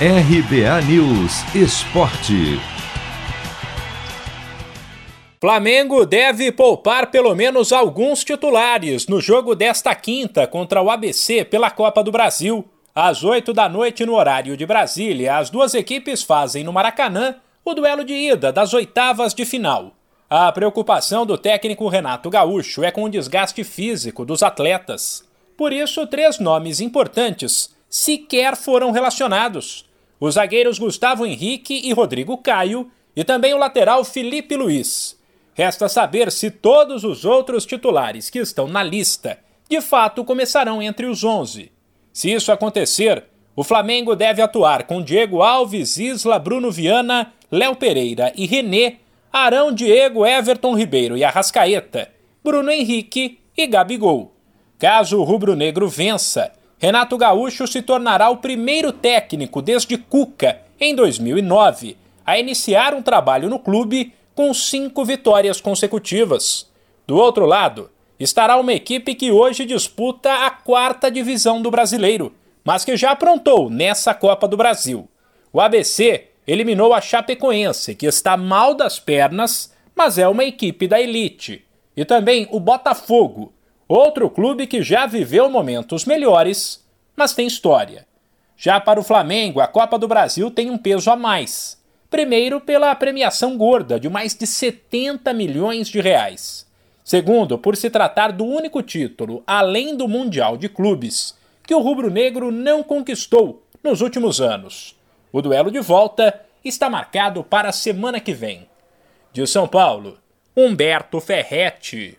RBA News Esporte. Flamengo deve poupar pelo menos alguns titulares no jogo desta quinta contra o ABC pela Copa do Brasil. Às 8 da noite, no horário de Brasília, as duas equipes fazem no Maracanã o duelo de ida das oitavas de final. A preocupação do técnico Renato Gaúcho é com o desgaste físico dos atletas. Por isso, três nomes importantes sequer foram relacionados: os zagueiros Gustavo Henrique e Rodrigo Caio, e também o lateral Felipe Luiz. Resta saber se todos os outros titulares que estão na lista de fato começarão entre os 11. Se isso acontecer, o Flamengo deve atuar com Diego Alves, Isla, Bruno Viana, Léo Pereira e René Arão Diego, Everton Ribeiro e Arrascaeta, Bruno Henrique e Gabigol. Caso o rubro-negro vença, Renato Gaúcho se tornará o primeiro técnico desde Cuca, em 2009, a iniciar um trabalho no clube com cinco vitórias consecutivas. Do outro lado, estará uma equipe que hoje disputa a quarta divisão do brasileiro, mas que já aprontou nessa Copa do Brasil. O ABC eliminou a Chapecoense, que está mal das pernas, mas é uma equipe da elite. E também o Botafogo, outro clube que já viveu momentos melhores, mas tem história. Já para o Flamengo, a Copa do Brasil tem um peso a mais. Primeiro, pela premiação gorda de mais de 70 milhões de reais. Segundo, por se tratar do único título, além do Mundial de Clubes, que o rubro-negro não conquistou nos últimos anos. O duelo de volta está marcado para a semana que vem. De São Paulo, Humberto Ferretti.